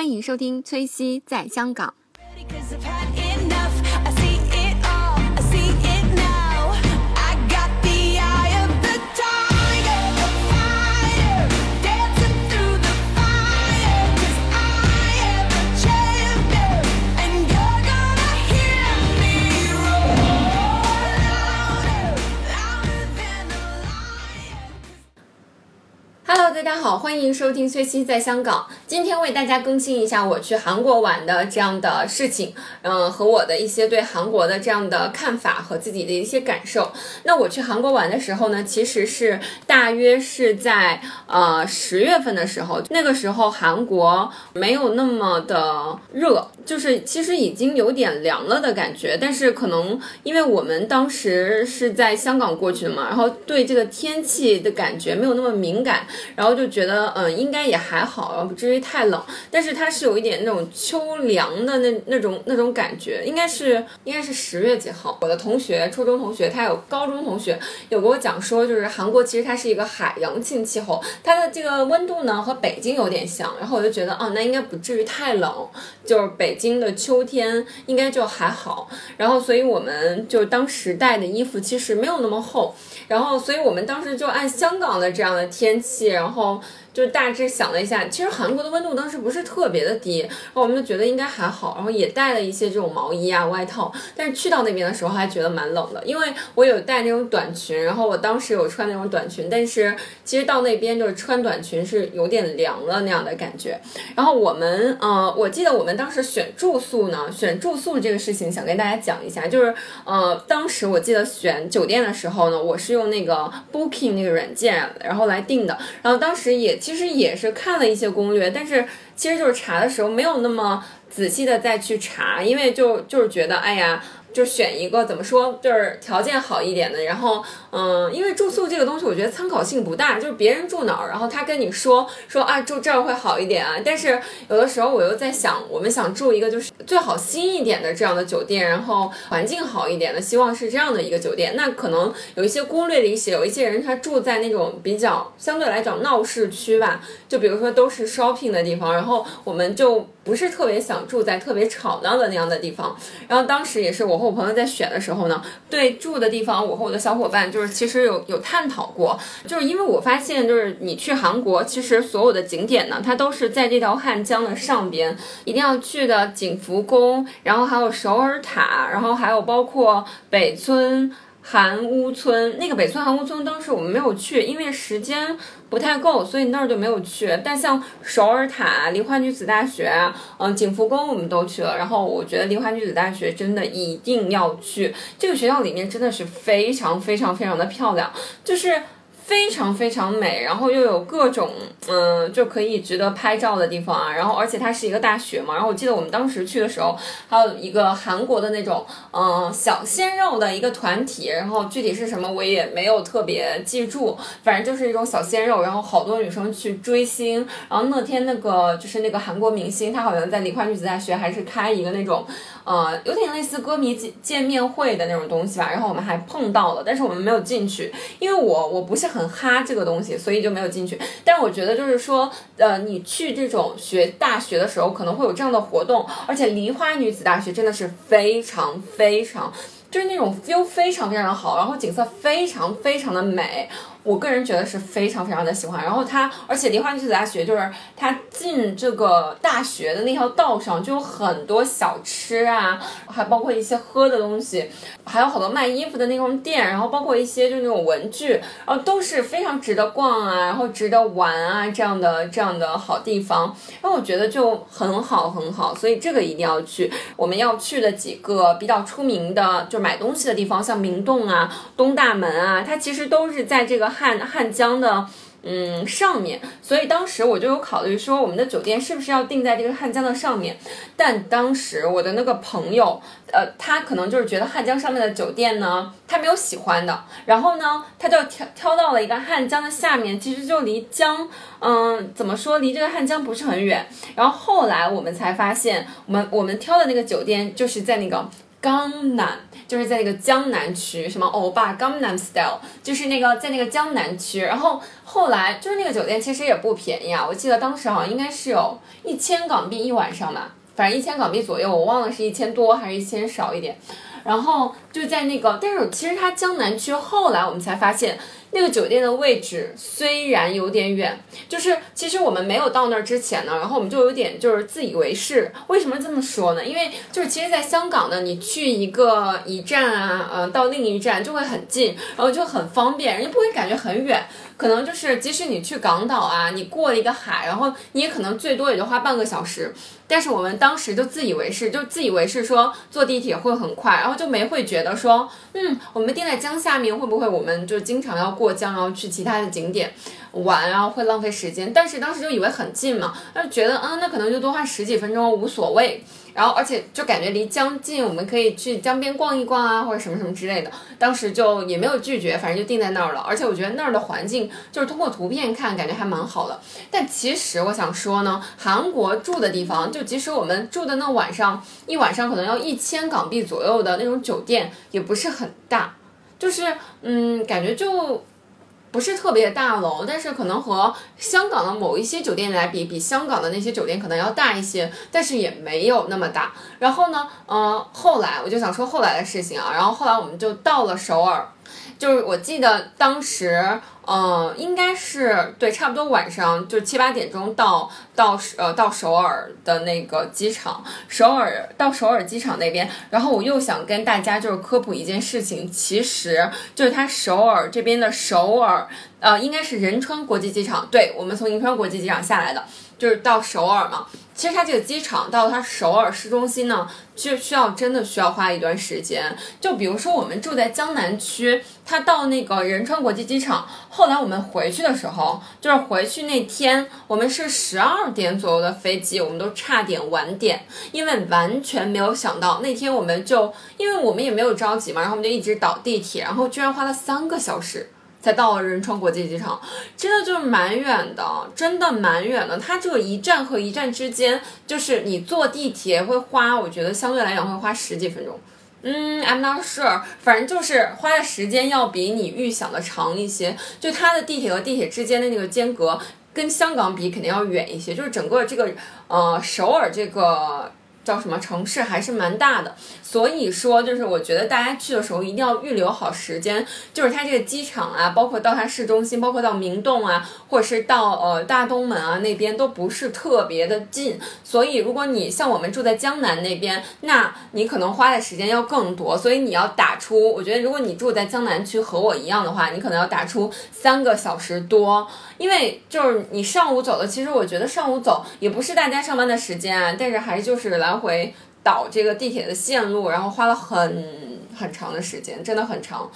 欢迎收听崔西在香港。Hello，大家好，欢迎收听崔西在香港。今天为大家更新一下我去韩国玩的这样的事情，嗯、和我的一些对韩国的这样的看法和自己的一些感受。那我去韩国玩的时候呢，其实是大约是在呃十月份的时候，那个时候韩国没有那么的热，就是其实已经有点凉了的感觉，但是可能因为我们当时是在香港过去的嘛，然后对这个天气的感觉没有那么敏感，然后就觉得嗯应该也还好，不至于太冷，但是它是有一点那种秋凉的那那种那种感觉，应该是应该是十月几号，我的同学初中同学，他有高中同学有给我讲说，就是韩国其实它是一个海洋性气候，它的这个温度呢和北京有点像，然后我就觉得啊那应该不至于太冷，就是北京的秋天应该就还好，然后所以我们就当时带的衣服其实没有那么厚，然后所以我们当时就按香港的这样的天气，然后。然后就大致想了一下，其实韩国的温度当时不是特别的低，然后我们就觉得应该还好，然后也带了一些这种毛衣啊、外套，但是去到那边的时候还觉得蛮冷的，因为我有带那种短裙，然后我当时有穿那种短裙，但是其实到那边就是穿短裙是有点凉了那样的感觉。然后我们呃，我记得我们当时选住宿呢，选住宿这个事情想跟大家讲一下，就是呃，当时我记得选酒店的时候呢，我是用那个 Booking 那个软件，然后来订的，然后当时也其实也是看了一些攻略，但是其实就是查的时候没有那么仔细的再去查，因为就就是觉得哎呀。就选一个怎么说，就是条件好一点的，然后，嗯，因为住宿这个东西，我觉得参考性不大，就是别人住哪儿，然后他跟你说说啊，住这儿会好一点啊，但是有的时候我又在想，我们想住一个就是最好新一点的这样的酒店，然后环境好一点的，希望是这样的一个酒店，那可能有一些攻略里写，有一些人他住在那种比较相对来讲闹市区吧，就比如说都是 shopping 的地方，然后我们就不是特别想住在特别吵闹的那样的地方，然后当时也是我和我朋友在选的时候呢，对住的地方，我和我的小伙伴就是其实有有探讨过，就是因为我发现就是你去韩国，其实所有的景点呢，它都是在这条汉江的上边，一定要去的景福宫，然后还有首尔塔，然后还有包括北村。韩屋村那个北村韩屋村，当时我们没有去，因为时间不太够，所以那儿就没有去。但像首尔塔、梨花女子大学，嗯，景福宫我们都去了。然后我觉得梨花女子大学真的一定要去，这个学校里面真的是非常非常非常的漂亮，就是。非常非常美，然后又有各种嗯、就可以值得拍照的地方啊。然后而且它是一个大学嘛，然后我记得我们当时去的时候，还有一个韩国的那种嗯、小鲜肉的一个团体，然后具体是什么我也没有特别记住，反正就是一种小鲜肉，然后好多女生去追星。然后那天那个就是那个韩国明星，他好像在梨花女子大学还是开一个那种呃有点类似歌迷见见面会的那种东西吧。然后我们还碰到了，但是我们没有进去，因为我我不是很很哈这个东西，所以就没有进去。但我觉得就是说，呃，你去这种学大学的时候，可能会有这样的活动，而且梨花女子大学真的是非常非常。就是那种 feel 非常非常的好，然后景色非常非常的美，我个人觉得是非常非常的喜欢。然后它，而且梨花女子大学就是它进这个大学的那条道上就有很多小吃啊，还包括一些喝的东西，还有好多卖衣服的那种店，然后包括一些就那种文具，然后都是非常值得逛啊，然后值得玩啊这样的这样的好地方。然后我觉得就很好很好，所以这个一定要去。我们要去的几个比较出名的，就买东西的地方，像明洞啊、东大门啊，它其实都是在这个汉汉江的。嗯，上面，所以当时我就有考虑说，我们的酒店是不是要定在这个汉江的上面？但当时我的那个朋友，呃，他可能就是觉得汉江上面的酒店呢，他没有喜欢的，然后呢，他就挑挑到了一个汉江的下面，其实就离江，嗯，怎么说，离这个汉江不是很远。然后后来我们才发现，我们我们挑的那个酒店就是在那个。江南，就是在那个江南区，什么欧巴江南 style，就是那个在那个江南区。然后后来就是那个酒店其实也不便宜啊，我记得当时好像应该是有一千港币一晚上吧，反正一千港币左右，我忘了是一千多还是一千少一点。然后就在那个，但是其实它江南区后来我们才发现，那个酒店的位置虽然有点远，就是其实我们没有到那儿之前呢，然后我们就有点就是自以为是。为什么这么说呢？因为就是其实，在香港呢，你去一个一站啊，呃，到另一站就会很近，然后就很方便，人家不会感觉很远。可能就是即使你去港岛啊，你过了一个海，然后你也可能最多也就花半个小时。但是我们当时就自以为是，就自以为是说坐地铁会很快，然后就没会觉得说，嗯，我们定在江下面，会不会我们就经常要过江，然后去其他的景点玩啊，会浪费时间。但是当时就以为很近嘛，就觉得，嗯，那可能就多花十几分钟无所谓。然后而且就感觉离江近，我们可以去江边逛一逛啊，或者什么什么之类的。当时就也没有拒绝，反正就定在那儿了。而且我觉得那儿的环境就是通过图片看，感觉还蛮好的。但其实我想说呢，韩国住的地方，就即使我们住的那晚上一晚上可能要一千港币左右的那种酒店，也不是很大，就是嗯，感觉就。不是特别大楼，但是可能和香港的某一些酒店来比，比香港的那些酒店可能要大一些，但是也没有那么大。然后呢，嗯、后来我就想说后来的事情啊，然后后来我们就到了首尔，就是我记得当时，嗯、应该是对，差不多晚上就七八点钟到到呃到首尔的那个机场，首尔到首尔机场那边，然后我又想跟大家就是科普一件事情，其实就是它首尔这边的首尔，呃，应该是仁川国际机场，对我们从仁川国际机场下来的，就是到首尔嘛。其实它这个机场到它首尔市中心呢，就需要真的需要花一段时间。就比如说我们住在江南区，它到那个仁川国际机场，后来我们回去的时候，就是回去那天，我们是十二点左右的飞机，我们都差点晚点，因为完全没有想到那天我们就，因为我们也没有着急嘛，然后我们就一直倒地铁，然后居然花了三个小时。才到了仁川国际机场，真的就是蛮远的，真的蛮远的。它这个一站和一站之间，就是你坐地铁会花，我觉得相对来讲会花十几分钟。嗯，I'm not sure，反正就是花的时间要比你预想的长一些。就它的地铁和地铁之间的那个间隔，跟香港比肯定要远一些。就是整个这个呃首尔这个。叫什么城市还是蛮大的，所以说就是我觉得大家去的时候一定要预留好时间，就是它这个机场啊，包括到它市中心，包括到明洞啊，或者是到呃大东门啊那边都不是特别的近，所以如果你像我们住在江南那边，那你可能花的时间要更多，所以你要打出，我觉得如果你住在江南区和我一样的话，你可能要打出三个小时多，因为就是你上午走的，其实我觉得上午走也不是大家上班的时间啊，但是还就是来回倒这个地铁的线路，然后花了很很长的时间，真的很长。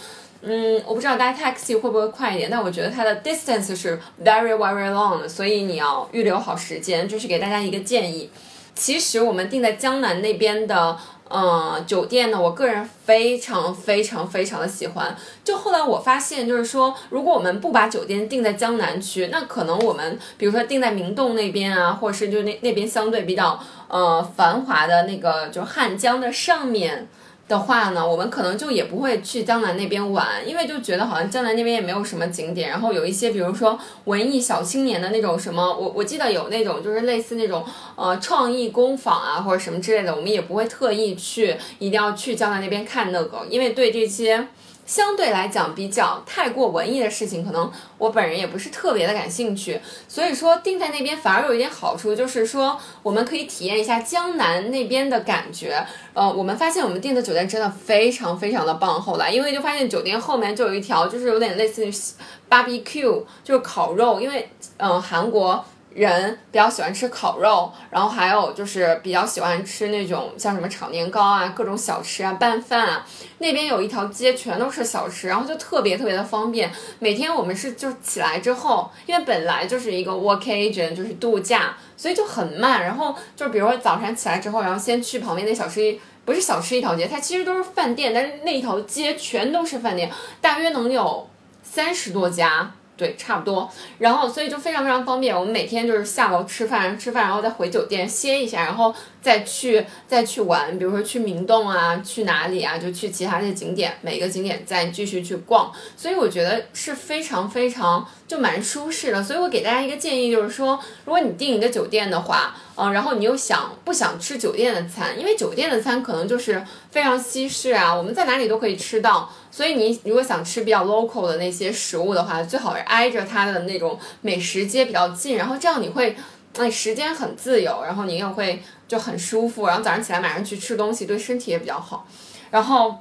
嗯，我不知道搭 taxi 会不会快一点，但我觉得它的 distance 是 very very long，所以你要预留好时间，就是给大家一个建议。其实我们定在江南那边的，呃，酒店呢，我个人非常非常非常的喜欢。就后来我发现，就是说，如果我们不把酒店定在江南区，那可能我们比如说定在明洞那边啊，或者是就那那边相对比较呃繁华的那个，就汉江的上面。的话呢，我们可能就也不会去江南那边玩，因为就觉得好像江南那边也没有什么景点，然后有一些比如说文艺小青年的那种什么，我我记得有那种就是类似那种呃创意工坊啊或者什么之类的，我们也不会特意去一定要去江南那边看那个，因为对这些。相对来讲比较太过文艺的事情，可能我本人也不是特别的感兴趣，所以说定在那边反而有一点好处，就是说我们可以体验一下江南那边的感觉。呃，我们发现我们订的酒店真的非常非常的棒。后来因为就发现酒店后面就有一条，就是有点类似于 barbecue，就是烤肉，因为嗯、韩国。人比较喜欢吃烤肉，然后还有就是比较喜欢吃那种像什么炒年糕啊、各种小吃啊、拌饭啊。那边有一条街全都是小吃，然后就特别特别的方便。每天我们是就起来之后，因为本来就是一个 vacation，就是度假，所以就很慢。然后就比如说早晨起来之后，然后先去旁边那小吃，不是小吃一条街，它其实都是饭店，但是那一条街全都是饭店，大约能有三十多家。对，差不多。然后，所以就非常非常方便。我们每天就是下楼吃饭，吃饭然后再回酒店歇一下，然后再去再去玩，比如说去明洞啊，去哪里啊，就去其他的景点，每个景点再继续去逛。所以我觉得是非常非常就蛮舒适的。所以我给大家一个建议，就是说，如果你订一个酒店的话，嗯、然后你又想不想吃酒店的餐，因为酒店的餐可能就是非常西式啊，我们在哪里都可以吃到。所以你如果想吃比较 local 的那些食物的话，最好是挨着它的那种美食街比较近，然后这样你会，哎，时间很自由，然后你又会就很舒服，然后早上起来马上去吃东西，对身体也比较好。然后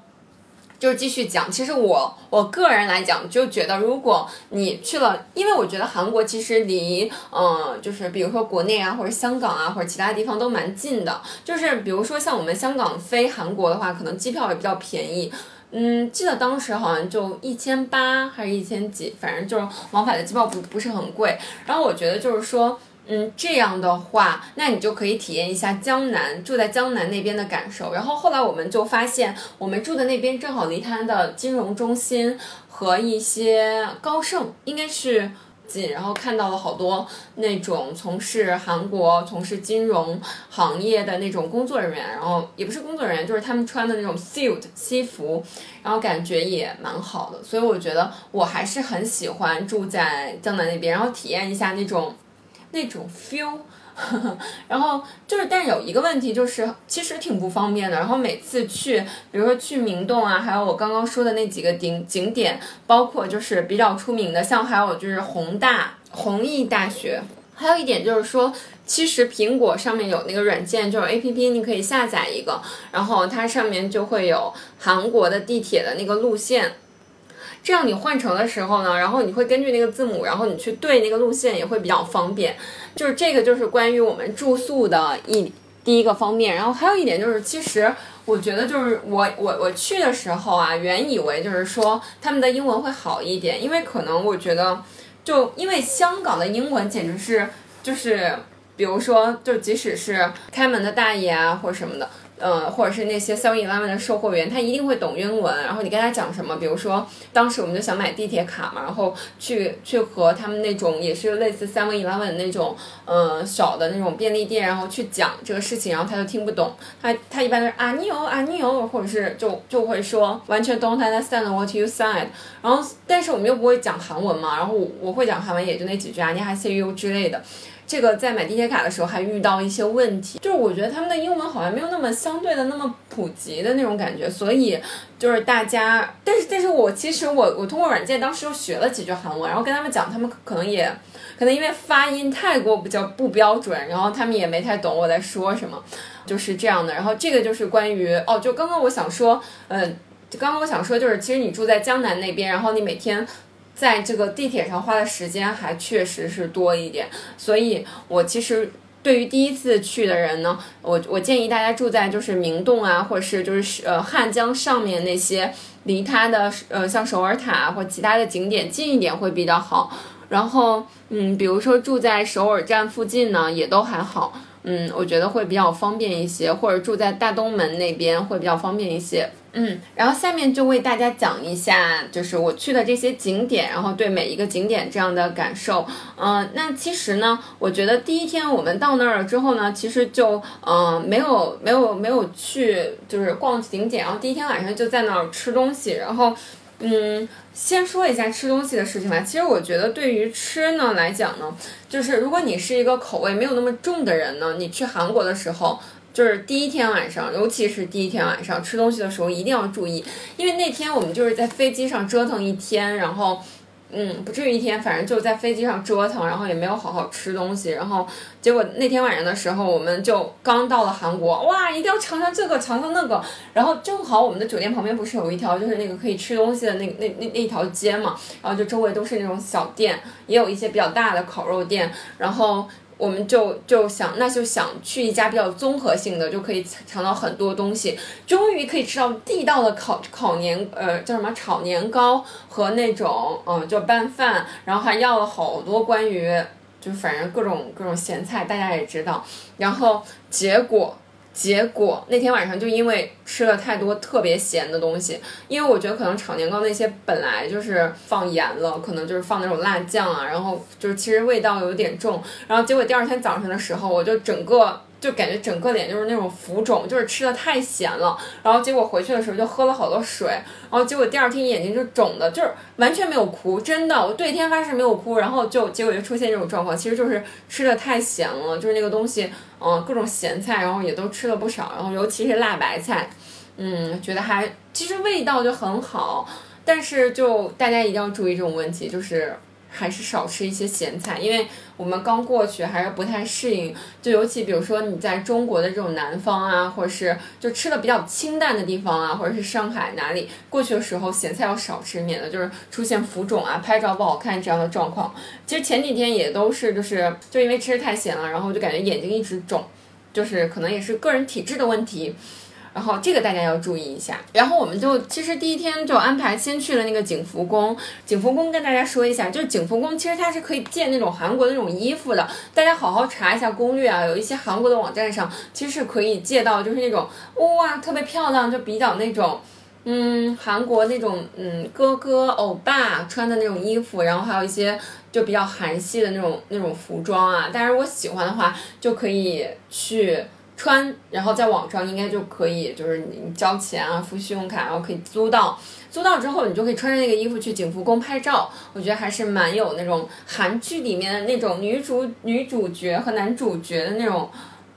就是继续讲，其实我我个人来讲，就觉得如果你去了，因为我觉得韩国其实离嗯，就是比如说国内啊，或者香港啊，或者其他地方都蛮近的。就是比如说像我们香港飞韩国的话，可能机票也比较便宜。嗯，记得当时好像就一千八还是一千几，反正就是往返的机票不不是很贵。然后我觉得就是说，嗯，这样的话，那你就可以体验一下江南住在江南那边的感受。然后后来我们就发现，我们住的那边正好离它的金融中心和一些高盛应该是近，然后看到了好多那种从事韩国从事金融行业的那种工作人员，然后也不是工作人员，就是他们穿的那种 suit 西服，然后感觉也蛮好的，所以我觉得我还是很喜欢住在江南那边，然后体验一下那种那种 feel。然后就是，但是有一个问题就是，其实挺不方便的。然后每次去，比如说去明洞啊，还有我刚刚说的那几个景景点，包括就是比较出名的，像还有就是弘大、弘毅大学。还有一点就是说，其实苹果上面有那个软件，就是 A P P，你可以下载一个，然后它上面就会有韩国的地铁的那个路线。这样你换乘的时候呢，然后你会根据那个字母，然后你去对那个路线也会比较方便。就是这个就是关于我们住宿的一第一个方面。然后还有一点就是，其实我觉得就是我我我去的时候啊，原以为就是说他们的英文会好一点，因为可能我觉得就因为香港的英文简直是就是。比如说，就即使是开门的大爷啊，或什么的，呃，或者是那些 Seven Eleven 的售货员，他一定会懂英文。然后你跟他讲什么，比如说当时我们就想买地铁卡嘛，然后去去和他们那种也是类似 Seven Eleven 那种，呃，小的那种便利店，然后去讲这个事情，然后他就听不懂，他他一般都是啊你有啊你有，或者是就就会说完全 don't understand what you said。然后但是我们又不会讲韩文嘛，然后我我会讲韩文，也就那几句啊，你还 see you 之类的。这个在买地铁卡的时候还遇到一些问题，就是我觉得他们的英文好像没有那么相对的那么普及的那种感觉，所以就是大家，但是但是我其实我我通过软件当时又学了几句韩文，然后跟他们讲，他们可能也可能因为发音太过比较不标准，然后他们也没太懂我在说什么，就是这样的。然后这个就是关于哦，就刚刚我想说，嗯、刚刚我想说就是，其实你住在江南那边，然后你每天。在这个地铁上花的时间还确实是多一点，所以我其实对于第一次去的人呢，我我建议大家住在就是明洞啊，或者是就是呃汉江上面那些离它的呃像首尔塔或其他的景点近一点会比较好。然后嗯，比如说住在首尔站附近呢，也都还好。嗯，我觉得会比较方便一些，或者住在大东门那边会比较方便一些。嗯，然后下面就为大家讲一下，就是我去的这些景点，然后对每一个景点这样的感受。嗯、那其实呢，我觉得第一天我们到那儿了之后呢，其实就嗯、没有没有没有去就是逛景点，然后第一天晚上就在那儿吃东西，然后。嗯，先说一下吃东西的事情吧。其实我觉得对于吃呢来讲呢，就是如果你是一个口味没有那么重的人呢，你去韩国的时候，就是第一天晚上，尤其是第一天晚上吃东西的时候一定要注意，因为那天我们就是在飞机上折腾一天，然后。嗯，不至于一天，反正就在飞机上折腾，然后也没有好好吃东西，然后结果那天晚上的时候，我们就刚到了韩国，哇，一定要尝尝这个，尝尝那个，然后正好我们的酒店旁边不是有一条就是那个可以吃东西的那那那那条街嘛，然后就周围都是那种小店，也有一些比较大的烤肉店，然后。我们就就想，那就想去一家比较综合性的，就可以尝到很多东西，终于可以吃到地道的烤烤年，呃，叫什么炒年糕和那种，嗯、就拌饭，然后还要了好多关于，就反正各种各种咸菜，大家也知道，然后结果。结果那天晚上就因为吃了太多特别咸的东西，因为我觉得可能炒年糕那些本来就是放盐了，可能就是放那种辣酱啊，然后就是其实味道有点重，然后结果第二天早上的时候，我就整个就感觉整个脸就是那种浮肿，就是吃的太咸了。然后结果回去的时候就喝了好多水，然后结果第二天眼睛就肿的，就是完全没有哭，真的，我对天发誓没有哭。然后就结果就出现这种状况，其实就是吃的太咸了，就是那个东西，嗯，各种咸菜，然后也都吃了不少，然后尤其是辣白菜，嗯，觉得还其实味道就很好，但是就大家一定要注意这种问题，就是。还是少吃一些咸菜，因为我们刚过去还是不太适应。就尤其比如说你在中国的这种南方啊，或者是就吃的比较清淡的地方啊，或者是上海哪里过去的时候，咸菜要少吃，免得就是出现浮肿啊、拍照不好看这样的状况。其实前几天也都是，就是就因为吃的太咸了，然后就感觉眼睛一直肿，就是可能也是个人体质的问题。然后这个大家要注意一下。然后我们就其实第一天就安排先去了那个景福宫。景福宫跟大家说一下，就是景福宫其实它是可以借那种韩国的那种衣服的，大家好好查一下攻略啊。有一些韩国的网站上其实是可以借到，就是那种哇特别漂亮，就比较那种。嗯，韩国那种嗯哥哥欧巴穿的那种衣服，然后还有一些就比较韩系的那种那种服装啊。但是如果喜欢的话，就可以去穿，然后在网上应该就可以，就是你交钱啊，付信用卡，然后可以租到。租到之后，你就可以穿着那个衣服去景福宫拍照。我觉得还是蛮有那种韩剧里面的那种女主女主角和男主角的那种。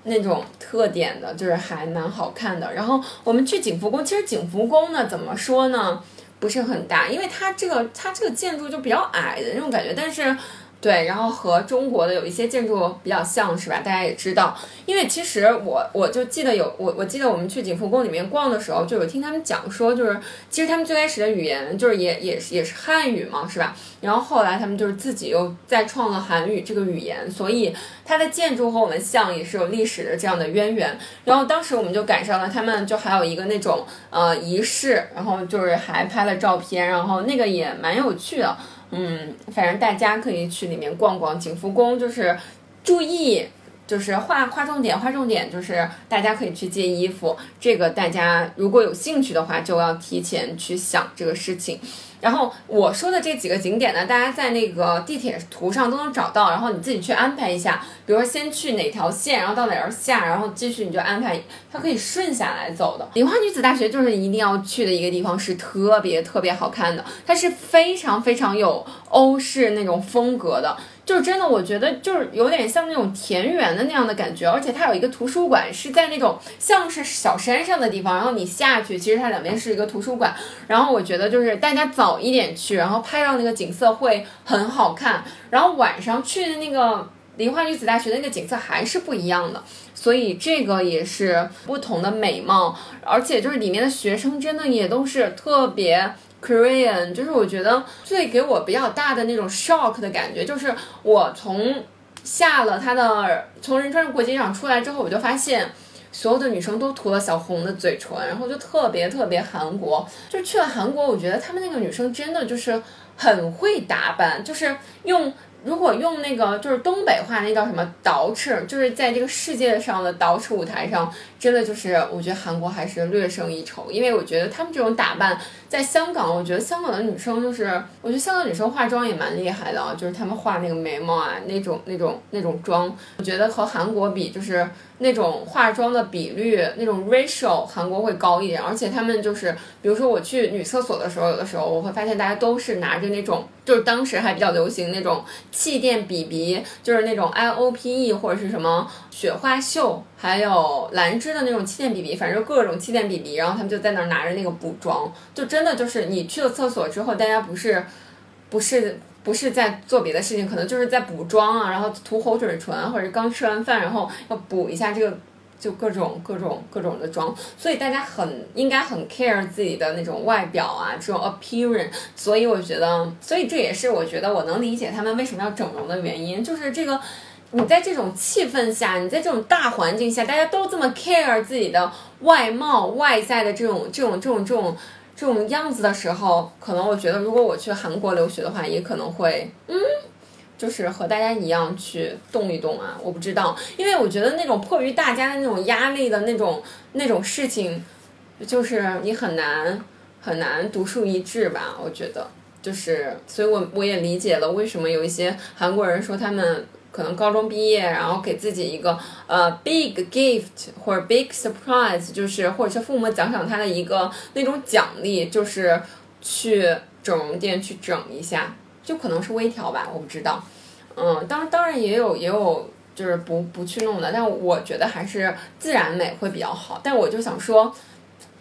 那种特点的，就是还蛮好看的。然后我们去景福宫，其实景福宫呢，怎么说呢，不是很大，因为它这个它这个建筑就比较矮的那种感觉，但是。对，然后和中国的有一些建筑比较像，是吧？大家也知道，因为其实我我就记得有我我记得我们去景福宫里面逛的时候，就有听他们讲说，就是其实他们最开始的语言就是也也是也是汉语嘛，是吧？然后后来他们就是自己又再创了韩语这个语言，所以它的建筑和我们像也是有历史的这样的渊源。然后当时我们就赶上了他们就还有一个那种呃仪式，然后就是还拍了照片，然后那个也蛮有趣的。嗯，反正大家可以去里面逛逛。景福宫，就是注意，就是划划重点，划重点，就是大家可以去借衣服。这个大家如果有兴趣的话，就要提前去想这个事情。然后我说的这几个景点呢，大家在那个地铁图上都能找到，然后你自己去安排一下。比如说先去哪条线，然后到哪儿下，然后继续你就安排，它可以顺下来走的。梨花女子大学就是一定要去的一个地方，是特别特别好看的，它是非常非常有欧式那种风格的。就是真的，我觉得就是有点像那种田园的那样的感觉，而且它有一个图书馆，是在那种像是小山上的地方，然后你下去，其实它两边是一个图书馆。然后我觉得就是大家早一点去，然后拍到那个景色会很好看。然后晚上去的那个梨花女子大学的那个景色还是不一样的，所以这个也是不同的美貌，而且就是里面的学生真的也都是特别。Korean 就是我觉得最给我比较大的那种 shock 的感觉，就是我从下了他的从仁川国际机场出来之后，我就发现所有的女生都涂了小红的嘴唇，然后就特别特别韩国。就去了韩国，我觉得他们那个女生真的就是很会打扮，就是用。如果用那个就是东北话，那叫什么倒饬，就是在这个世界上的倒饬舞台上，真的就是我觉得韩国还是略胜一筹，因为我觉得他们这种打扮，在香港，我觉得香港的女生就是，我觉得香港女生化妆也蛮厉害的啊，就是她们画那个眉毛啊，那种那种那种妆，我觉得和韩国比，就是那种化妆的比率，那种 ratio 韩国会高一点，而且他们就是，比如说我去女厕所的时候，有的时候我会发现大家都是拿着那种，就是当时还比较流行那种。气垫 BB 就是那种 IOPE 或者是什么雪花秀，还有兰芝的那种气垫 BB，反正各种气垫 BB，然后他们就在那儿拿着那个补妆，就真的就是你去了厕所之后，大家不是不是不是在做别的事情，可能就是在补妆啊，然后涂口水唇，或者刚吃完饭，然后要补一下这个。就各种各种各种的妆，所以大家很应该很 care 自己的那种外表啊，这种 appearance。所以我觉得，所以这也是我觉得我能理解他们为什么要整容的原因，就是这个你在这种气氛下，你在这种大环境下，大家都这么 care 自己的外貌、外在的这种这种这种这种这种样子的时候，可能我觉得如果我去韩国留学的话，也可能会嗯。就是和大家一样去动一动啊，我不知道，因为我觉得那种迫于大家的那种压力的那种那种事情，就是你很难很难独树一帜吧，我觉得。就是，所以我我也理解了为什么有一些韩国人说他们可能高中毕业，然后给自己一个呃 big gift 或者 big surprise，就是或者是父母奖赏他的一个那种奖励，就是去整容店去整一下，就可能是微调吧，我不知道。嗯，当当然也有也有就是不不去弄的，但我觉得还是自然美会比较好。但我就想说，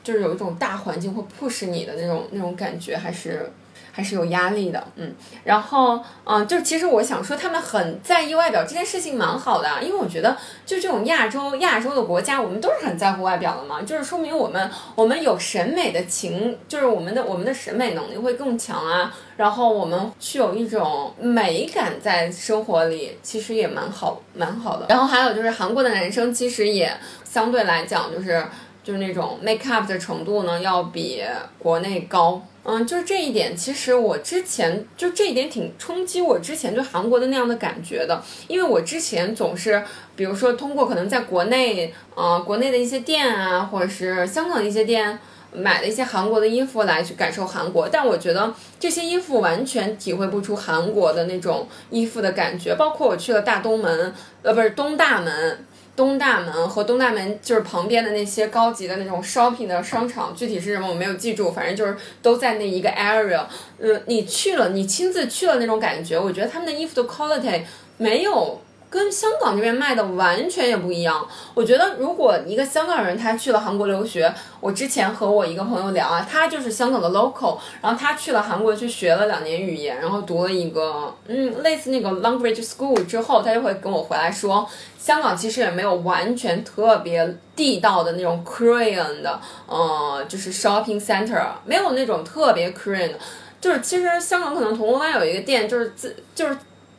就是有一种大环境会迫使你的那种那种感觉，还是还是有压力的，嗯。然后，嗯，就其实我想说，他们很在意外表这件事情蛮好的，因为我觉得就这种亚洲亚洲的国家，我们都是很在乎外表的嘛，就是说明我们我们有审美的情，就是我们的我们的审美能力会更强啊。然后我们具有一种美感在生活里，其实也蛮好蛮好的。然后还有就是韩国的男生其实也相对来讲就是。就是那种 make up 的程度呢，要比国内高。嗯，就是这一点，其实我之前就这一点挺冲击我之前对韩国的那样的感觉的，因为我之前总是，比如说通过可能在国内，呃，国内的一些店啊，或者是香港的一些店。买了一些韩国的衣服来去感受韩国，但我觉得这些衣服完全体会不出韩国的那种衣服的感觉。包括我去了大东门，呃，不是东大门，东大门和东大门就是旁边的那些高级的那种 shopping 的商场，具体是什么我没有记住，反正就是都在那一个 area。呃，你去了，你亲自去了那种感觉，我觉得他们的衣服的 quality 没有。跟香港这边卖的完全也不一样。我觉得，如果一个香港人他去了韩国留学，我之前和我一个朋友聊啊，他就是香港的 local，然后他去了韩国去学了两年语言，然后读了一个嗯类似那个 language school 之后，他就会跟我回来说，香港其实也没有完全特别地道的那种 Korean 的，呃，就是 shopping center，没有那种特别 Korean 的，就是其实香港可能铜锣湾有一个店，就是自就是。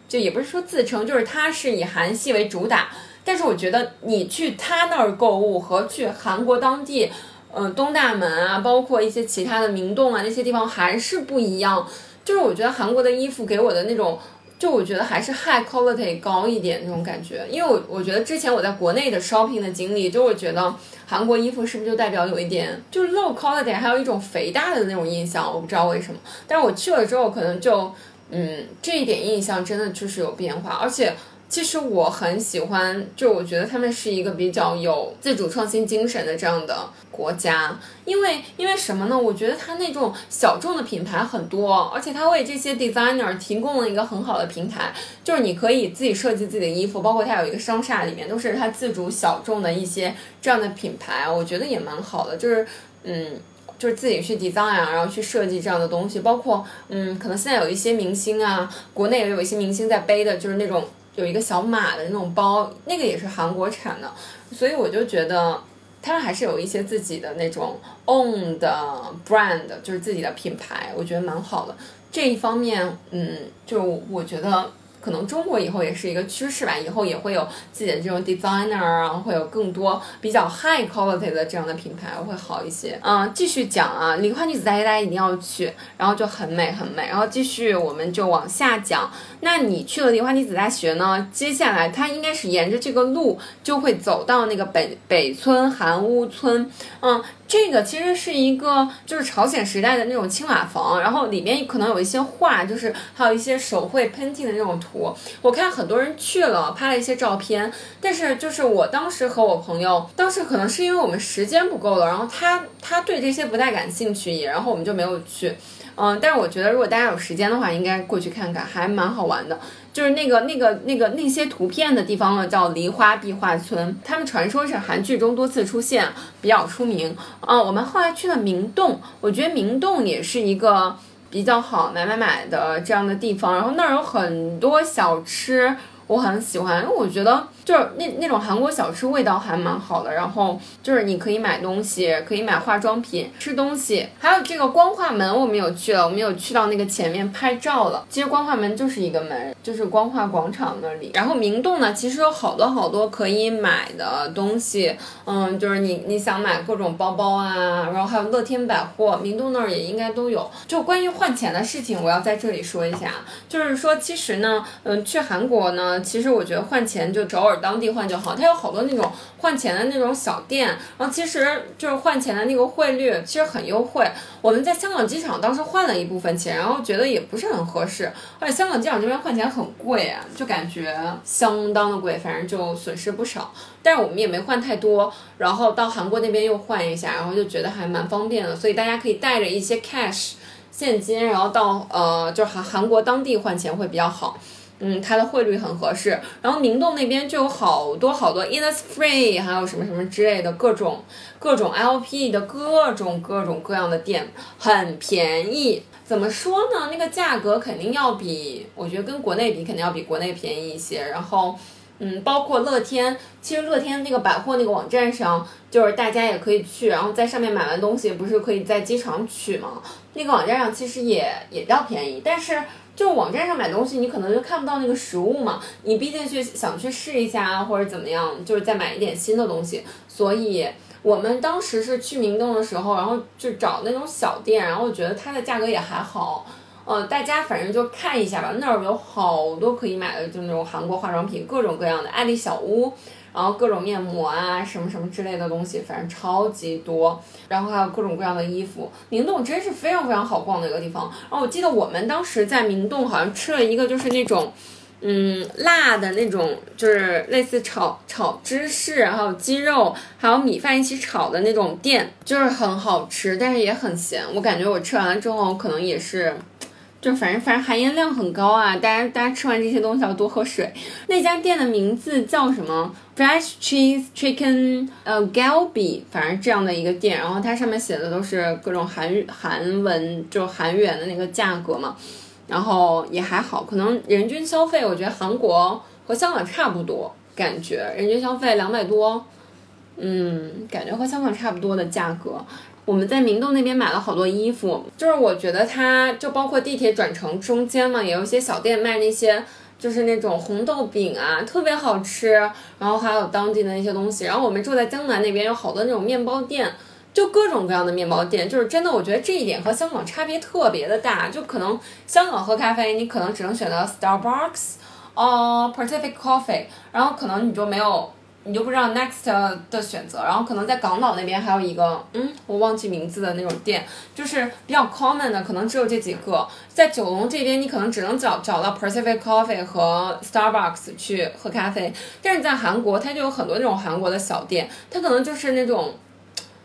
就也不是说自称，就是它是以韩系为主打，但是我觉得你去他那儿购物和去韩国当地，嗯，东大门啊，包括一些其他的明洞啊那些地方还是不一样。就是我觉得韩国的衣服给我的那种，就我觉得还是 high quality 高一点那种感觉。因为我我觉得之前我在国内的 shopping 的经历，就我觉得韩国衣服是不是就代表有一点就是 low quality，还有一种肥大的那种印象，我不知道为什么。但是我去了之后，可能就。嗯，这一点印象真的就是有变化，而且其实我很喜欢，就我觉得他们是一个比较有自主创新精神的这样的国家，因为因为什么呢？我觉得它那种小众的品牌很多，而且它为这些 designer 提供了一个很好的平台，就是你可以自己设计自己的衣服，包括它有一个商厦里面都是它自主小众的一些这样的品牌，我觉得也蛮好的，就是嗯。就是自己去 design 啊，然后去设计这样的东西，包括嗯，可能现在有一些明星啊，国内也有一些明星在背的，就是那种有一个小马的那种包，那个也是韩国产的，所以我就觉得他们还是有一些自己的那种 own 的 brand，就是自己的品牌，我觉得蛮好的。这一方面，嗯，就我觉得。可能中国以后也是一个趋势吧，以后也会有自己的这种 designer 啊，会有更多比较 high quality 的这样的品牌会好一些。嗯，继续讲啊，梨花女子大学大家一定要去，然后就很美很美。然后继续我们就往下讲，那你去了梨花女子大学呢？接下来它应该是沿着这个路就会走到那个北北村韩屋村，嗯。这个其实是一个就是朝鲜时代的那种青瓦房，然后里面可能有一些画，就是还有一些手绘喷绘的那种图。我看很多人去了，拍了一些照片，但是就是我当时和我朋友，当时可能是因为我们时间不够了，然后他他对这些不太感兴趣，也然后我们就没有去。嗯，但是我觉得如果大家有时间的话，应该过去看看，还蛮好玩的。就是那个那个那个那些图片的地方呢，叫梨花壁画村。他们传说是韩剧中多次出现，比较出名。嗯，我们后来去了明洞，我觉得明洞也是一个比较好买买买的这样的地方。然后那儿有很多小吃，我很喜欢，因为我觉得。就是那那种韩国小吃味道还蛮好的，然后就是你可以买东西，可以买化妆品、吃东西，还有这个光化门我们有去了，我们有去到那个前面拍照了。其实光化门就是一个门，就是光化广场那里。然后明洞呢，其实有好多好多可以买的东西，嗯，就是你你想买各种包包啊，然后还有乐天百货，明洞那儿也应该都有。就关于换钱的事情，我要在这里说一下，就是说其实呢，嗯，去韩国呢，其实我觉得换钱就首尔。当地换就好。它有好多那种换钱的那种小店，然后其实就是换钱的那个汇率其实很优惠。我们在香港机场当时换了一部分钱，然后觉得也不是很合适，而且香港机场这边换钱很贵啊，就感觉相当的贵，反正就损失不少。但是我们也没换太多，然后到韩国那边又换一下，然后就觉得还蛮方便的，所以大家可以带着一些 cash 现金，然后到呃就是韩韩国当地换钱会比较好。嗯，它的汇率很合适。然后明洞那边就有好多好多 Innisfree，还有什么什么之类的各种各种 LP 的各种各种各样的店，很便宜。怎么说呢？那个价格肯定要比，我觉得跟国内比肯定要比国内便宜一些。然后，嗯，包括乐天，其实乐天那个百货那个网站上，就是大家也可以去，然后在上面买完东西，不是可以在机场取吗？那个网站上其实也也比较便宜，但是。就网站上买东西，你可能就看不到那个实物嘛，你毕竟去想去试一下啊，或者怎么样，就是再买一点新的东西。所以我们当时是去明洞的时候，然后就找那种小店，然后我觉得它的价格也还好。呃，大家反正就看一下吧，那儿有好多可以买的，就那种韩国化妆品，各种各样的爱丽小屋。然后各种面膜啊，什么什么之类的东西，反正超级多。然后还有各种各样的衣服，明洞真是非常非常好逛的一个地方。然后我记得我们当时在明洞好像吃了一个就是那种，嗯，辣的那种，就是类似炒炒芝士，还有鸡肉，还有米饭一起炒的那种店，就是很好吃，但是也很咸。我感觉我吃完了之后可能也是。就反正反正含盐量很高啊，大家大家吃完这些东西要多喝水。那家店的名字叫什么？Fresh Cheese Chicken，呃，Galbi，反正这样的一个店。然后它上面写的都是各种韩韩文，就韩元的那个价格嘛。然后也还好，可能人均消费，我觉得韩国和香港差不多，感觉人均消费两百多，嗯，感觉和香港差不多的价格。我们在明洞那边买了好多衣服，就是我觉得它就包括地铁转乘中间嘛，也有一些小店卖那些就是那种红豆饼啊，特别好吃，然后还有当地的那些东西。然后我们住在江南那边，有好多那种面包店，就各种各样的面包店，就是真的，我觉得这一点和香港差别特别的大。就可能香港喝咖啡，你可能只能选择 Starbucks，哦，Pacific Coffee，然后可能你就没有。你就不知道 next 的选择，然后可能在港岛那边还有一个，嗯，我忘记名字的那种店，就是比较 common 的，可能只有这几个。在九龙这边，你可能只能找找到 Pacific Coffee 和 Starbucks 去喝咖啡，但是在韩国，它就有很多那种韩国的小店，它可能就是那种，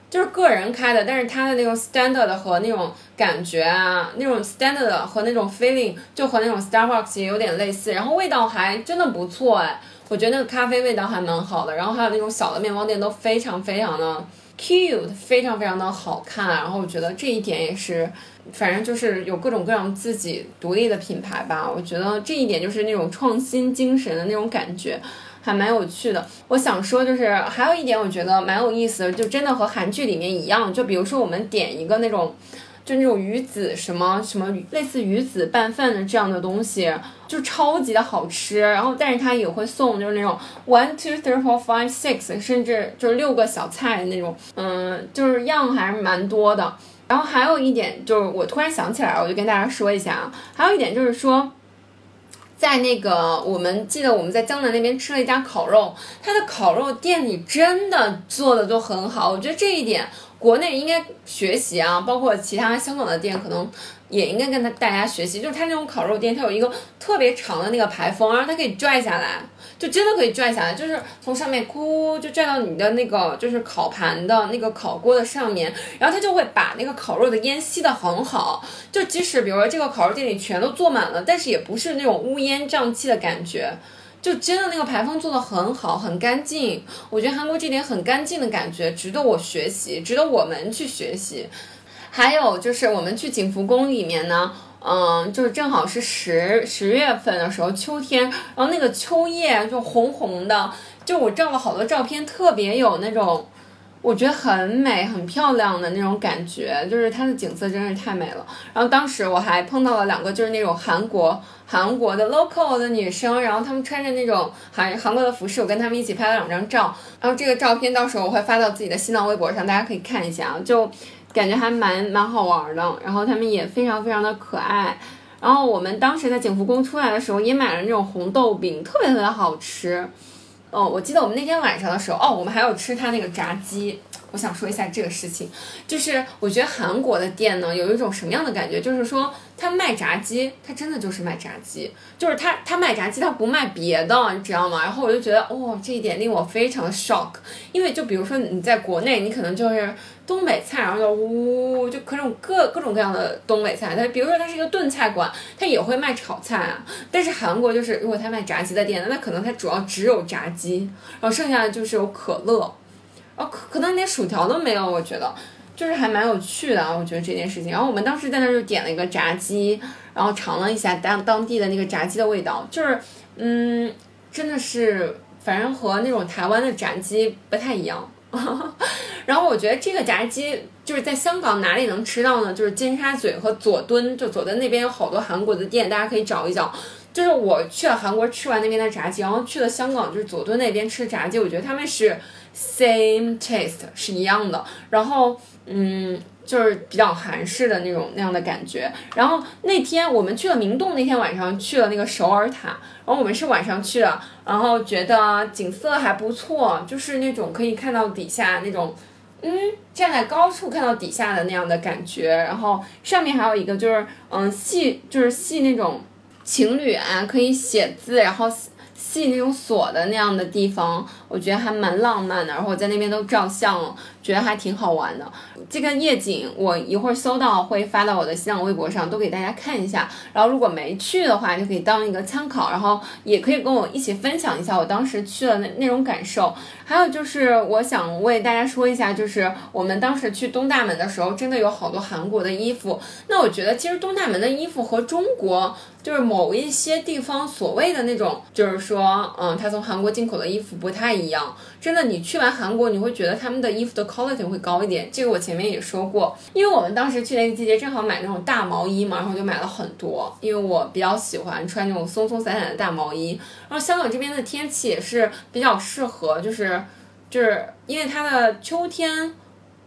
就是个人开的，但是它的那种 standard 和那种感觉啊，那种 standard 和那种 feeling 就和那种 Starbucks 也有点类似，然后味道还真的不错哎。我觉得那个咖啡味道还蛮好的，然后还有那种小的面包店都非常非常的 cute，非常非常的好看。然后我觉得这一点也是，反正就是有各种各样自己独立的品牌吧。我觉得这一点就是那种创新精神的那种感觉，还蛮有趣的。我想说就是还有一点我觉得蛮有意思的，就真的和韩剧里面一样，就比如说我们点一个那种。就那种鱼子什么什么类似鱼子拌饭的这样的东西，就超级的好吃。然后，但是它也会送，就是那种 one two three four five six，甚至就是六个小菜的那种，嗯，就是样还是蛮多的。然后还有一点就是，我突然想起来，我就跟大家说一下啊。还有一点就是说，在那个我们记得我们在江南那边吃了一家烤肉，它的烤肉店里真的做的都很好，我觉得这一点。国内应该学习啊，包括其他香港的店，可能也应该跟他大家学习。就是他那种烤肉店，它有一个特别长的那个排风，然后它可以拽下来，就真的可以拽下来，就是从上面咕就拽到你的那个就是烤盘的那个烤锅的上面，然后它就会把那个烤肉的烟吸得很好。就即使比如说这个烤肉店里全都坐满了，但是也不是那种乌烟瘴气的感觉。就真的那个排风做的很好，很干净。我觉得韩国这点很干净的感觉，值得我学习，值得我们去学习。还有就是我们去景福宫里面呢，嗯，就是正好是十十月份的时候，秋天，然后那个秋叶就红红的，就我照了好多照片，特别有那种。我觉得很美、很漂亮的那种感觉，就是它的景色真是太美了。然后当时我还碰到了两个，就是那种韩国韩国的 local 的女生，然后她们穿着那种韩韩国的服饰，我跟她们一起拍了两张照。然后这个照片到时候我会发到自己的新浪微博上，大家可以看一下啊，就感觉还蛮蛮好玩的。然后她们也非常非常的可爱。然后我们当时在景福宫出来的时候，也买了那种红豆饼，特别特别好吃。哦，我记得我们那天晚上的时候，哦，我们还有吃他那个炸鸡。我想说一下这个事情，就是我觉得韩国的店呢有一种什么样的感觉，就是说他卖炸鸡，他真的就是卖炸鸡，就是他他卖炸鸡，他不卖别的，你知道吗？然后我就觉得，哦，这一点令我非常的 shock，因为就比如说你在国内，你可能就是东北菜，然后就呜，就各种各各种各样的东北菜，它比如说它是一个炖菜馆，它也会卖炒菜啊，但是韩国就是如果他卖炸鸡的店，那可能它主要只有炸鸡，然后剩下的就是有可乐。哦，可可能连薯条都没有，我觉得就是还蛮有趣的啊，我觉得这件事情。然后我们当时在那儿就点了一个炸鸡，然后尝了一下当当地的那个炸鸡的味道，就是嗯，真的是反正和那种台湾的炸鸡不太一样。然后我觉得这个炸鸡就是在香港哪里能吃到呢？就是尖沙咀和佐敦，就佐敦那边有好多韩国的店，大家可以找一找。就是我去了韩国吃完那边的炸鸡，然后去了香港，就是佐敦那边吃炸鸡，我觉得他们是 same taste 是一样的。然后嗯，就是比较韩式的那种那样的感觉。然后那天我们去了明洞，那天晚上去了那个首尔塔，然后我们是晚上去的，然后觉得景色还不错，就是那种可以看到底下那种。嗯，站在高处看到底下的那样的感觉，然后上面还有一个就是，嗯，系就是系那种情侣啊，可以写字，然后系那种锁的那样的地方，我觉得还蛮浪漫的。然后我在那边都照相了，觉得还挺好玩的。这个夜景我一会儿搜到会发到我的新浪微博上，都给大家看一下。然后如果没去的话，就可以当一个参考，然后也可以跟我一起分享一下我当时去的那那种感受。还有就是我想为大家说一下，就是我们当时去东大门的时候，真的有好多韩国的衣服。那我觉得其实东大门的衣服和中国就是某一些地方所谓的那种，就是说，嗯，他从韩国进口的衣服不太一样。真的，你去完韩国，你会觉得他们的衣服的 quality 会高一点。这个我前面也说过，因为我们当时去那个季节正好买那种大毛衣嘛，然后就买了很多，因为我比较喜欢穿那种松松散散的大毛衣。然后香港这边的天气也是比较适合，就是就是因为它的秋天。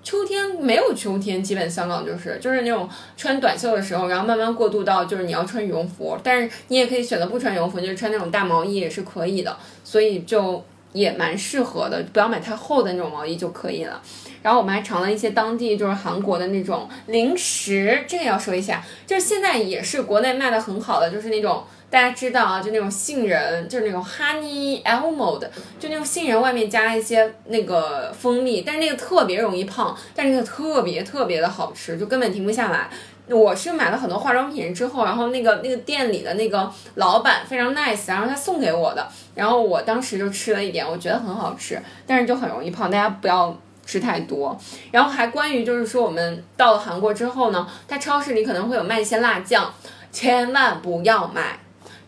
秋天没有秋天，基本香港就是就是那种穿短袖的时候，然后慢慢过渡到就是你要穿羽绒服，但是你也可以选择不穿羽绒服，就是穿那种大毛衣也是可以的，所以就也蛮适合的，不要买太厚的那种毛衣就可以了。然后我们还尝了一些当地就是韩国的那种零食，这个要说一下，就是现在也是国内卖的很好的，就是那种。大家知道啊，就那种杏仁，就是那种 honey almond，就那种杏仁外面加一些那个蜂蜜，但是那个特别容易胖，但是那个特别特别的好吃，就根本停不下来。我是买了很多化妆品之后，然后那个那个店里的那个老板非常 nice，然后他送给我的，然后我当时就吃了一点，我觉得很好吃，但是就很容易胖，大家不要吃太多。然后还关于就是说我们到了韩国之后呢，它超市里可能会有卖一些辣酱，千万不要买。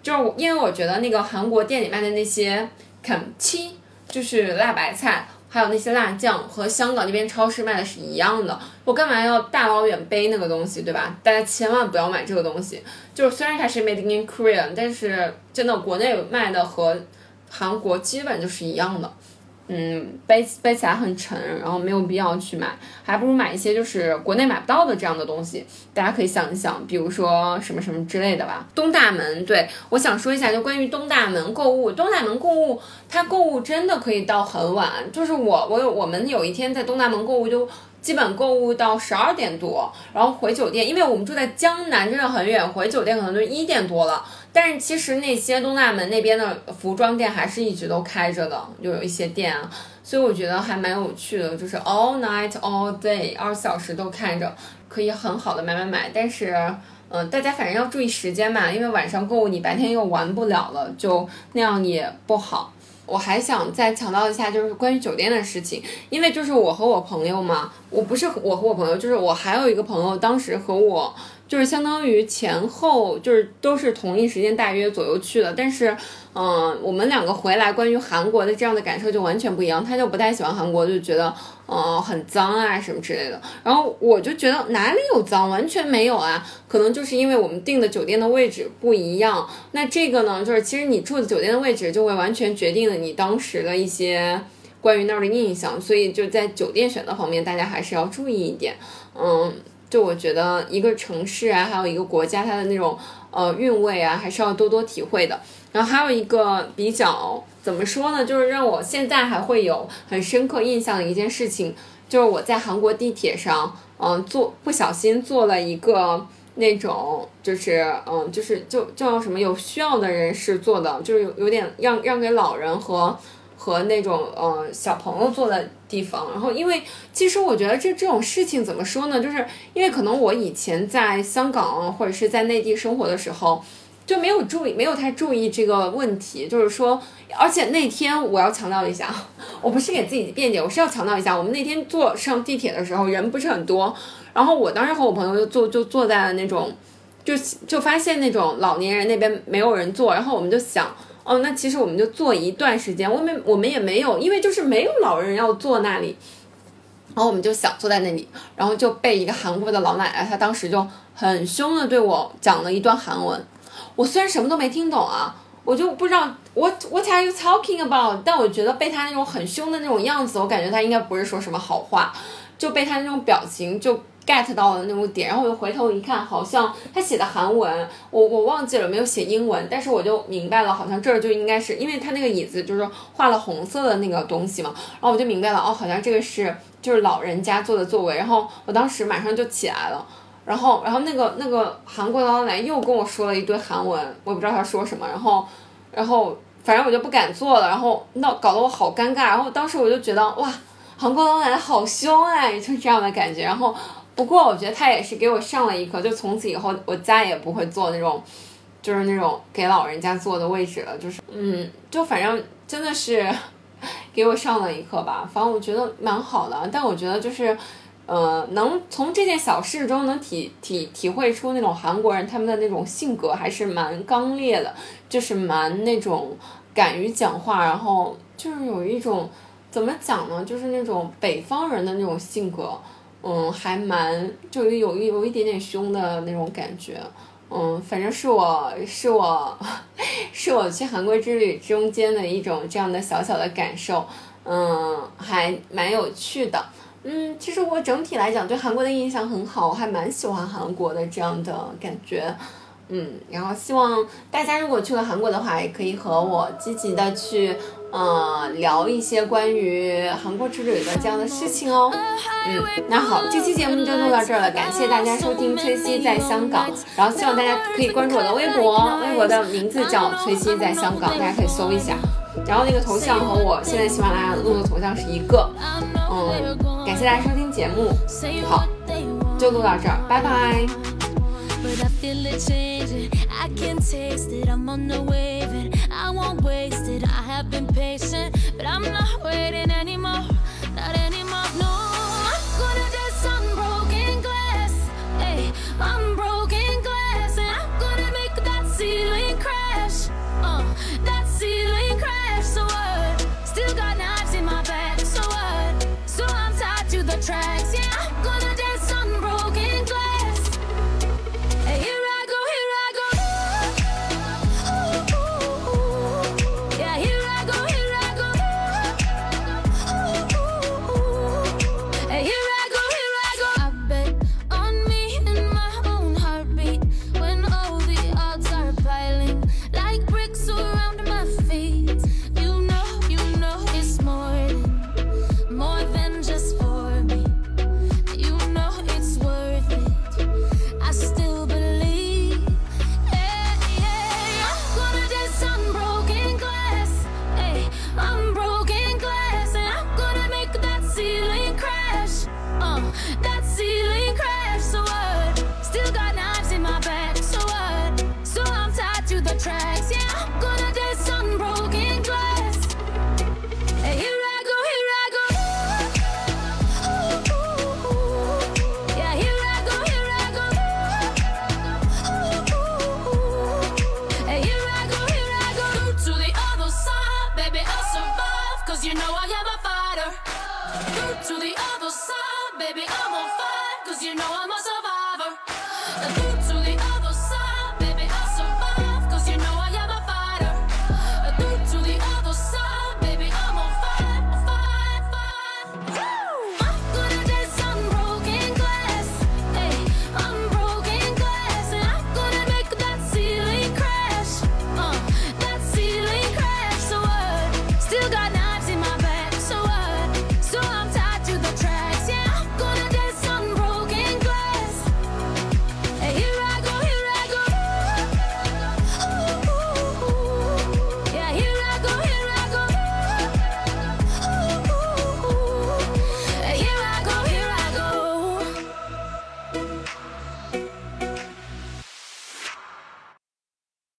就是，因为我觉得那个韩国店里卖的那些肯七就是辣白菜，还有那些辣酱，和香港那边超市卖的是一样的。我干嘛要大老远背那个东西，对吧？大家千万不要买这个东西。就是虽然它是 made in Korea，但是真的国内卖的和韩国基本就是一样的。嗯，背背起来很沉，然后没有必要去买，还不如买一些就是国内买不到的这样的东西。大家可以想一想，比如说什么什么之类的吧。东大门，对我想说一下，就关于东大门购物。东大门购物，它购物真的可以到很晚。就是我，我有我们有一天在东大门购物，就基本购物到十二点多，然后回酒店，因为我们住在江南，真的很远，回酒店可能就一点多了。但是其实那些东大门那边的服装店还是一直都开着的，就有一些店啊，所以我觉得还蛮有趣的，就是 all night all day 二十四小时都开着，可以很好的买买买。但是，嗯、大家反正要注意时间嘛，因为晚上购物你白天又玩不了了，就那样也不好。我还想再强调一下，就是关于酒店的事情，因为就是我和我朋友嘛，我不是我和我朋友，就是我还有一个朋友，当时和我就是相当于前后就是都是同一时间大约左右去的，但是，嗯、我们两个回来关于韩国的这样的感受就完全不一样，他就不太喜欢韩国，就觉得，嗯、很脏啊什么之类的，然后我就觉得哪里有脏，完全没有啊，可能就是因为我们订的酒店的位置不一样，那这个呢，就是其实你住的酒店的位置就会完全决定了你当时的一些关于那儿的印象，所以就在酒店选择方面，大家还是要注意一点。嗯，就我觉得一个城市啊，还有一个国家，它的那种呃韵味啊，还是要多多体会的。然后还有一个比较怎么说呢？就是让我现在还会有很深刻印象的一件事情，就是我在韩国地铁上，嗯，做不小心做了一个那种，就是嗯，就是就叫什么有需要的人士做的，就是有有点让让给老人和和那种呃小朋友坐的地方。然后因为其实我觉得这这种事情怎么说呢？就是因为可能我以前在香港或者是在内地生活的时候。就没有注意，没有太注意这个问题，就是说，而且那天我要强调一下，我不是给自己辩解，我是要强调一下，我们那天坐上地铁的时候人不是很多，然后我当时和我朋友就坐就坐在了那种，就就发现那种老年人那边没有人坐，然后我们就想，哦，那其实我们就坐一段时间，我们我们也没有，因为就是没有老人要坐那里，然后我们就想坐在那里，然后就被一个韩国的老奶奶，她当时就很凶的对我讲了一段韩文。我虽然什么都没听懂啊，我就不知道 what what are you talking about，但我觉得被他那种很凶的那种样子，我感觉他应该不是说什么好话，就被他那种表情就 get 到了那种点，然后我就回头一看，好像他写的韩文，我我忘记了没有写英文，但是我就明白了，好像这儿就应该是因为他那个椅子就是画了红色的那个东西嘛，然后我就明白了，哦，好像这个是就是老人家坐的座位，然后我当时马上就起来了。然后，然后那个那个韩国老奶又跟我说了一堆韩文，我不知道她说什么。然后，然后反正我就不敢坐了。然后闹搞得我好尴尬。然后当时我就觉得哇，韩国老奶奶好凶哎，就这样的感觉。然后，不过我觉得他也是给我上了一课，就从此以后我再也不会坐那种，就是那种给老人家坐的位置了。就是嗯，就反正真的是给我上了一课吧。反正我觉得蛮好的，但我觉得就是。呃，能从这件小事中能体体体会出那种韩国人他们的那种性格还是蛮刚烈的，就是蛮那种敢于讲话，然后就是有一种怎么讲呢，就是那种北方人的那种性格，嗯，还蛮就是有一有一点点凶的那种感觉，嗯，反正是我是我 是我去韩国之旅中间的一种这样的小小的感受，嗯，还蛮有趣的。嗯，其实我整体来讲对韩国的印象很好，我还蛮喜欢韩国的这样的感觉。嗯，然后希望大家如果去了韩国的话，也可以和我积极的去呃聊一些关于韩国之旅的这样的事情哦。嗯，那好，这期节目就录到这儿了，感谢大家收听崔西在香港，然后希望大家可以关注我的微博，微博的名字叫崔西在香港，大家可以搜一下。然后那个头像和我现在喜马拉雅录的头像是一个。嗯，感谢大家收听节目，好，就录到这儿，拜拜。I can taste it, I'm on the wave and I won't waste it I have been patient, but I'm not waiting anymore Not anymore, no I'm gonna dance unbroken glass Hey, I'm broken glass And I'm gonna make that ceiling crash uh, That ceiling crash, so what? Still got knives in my back, so what? So I'm tied to the tracks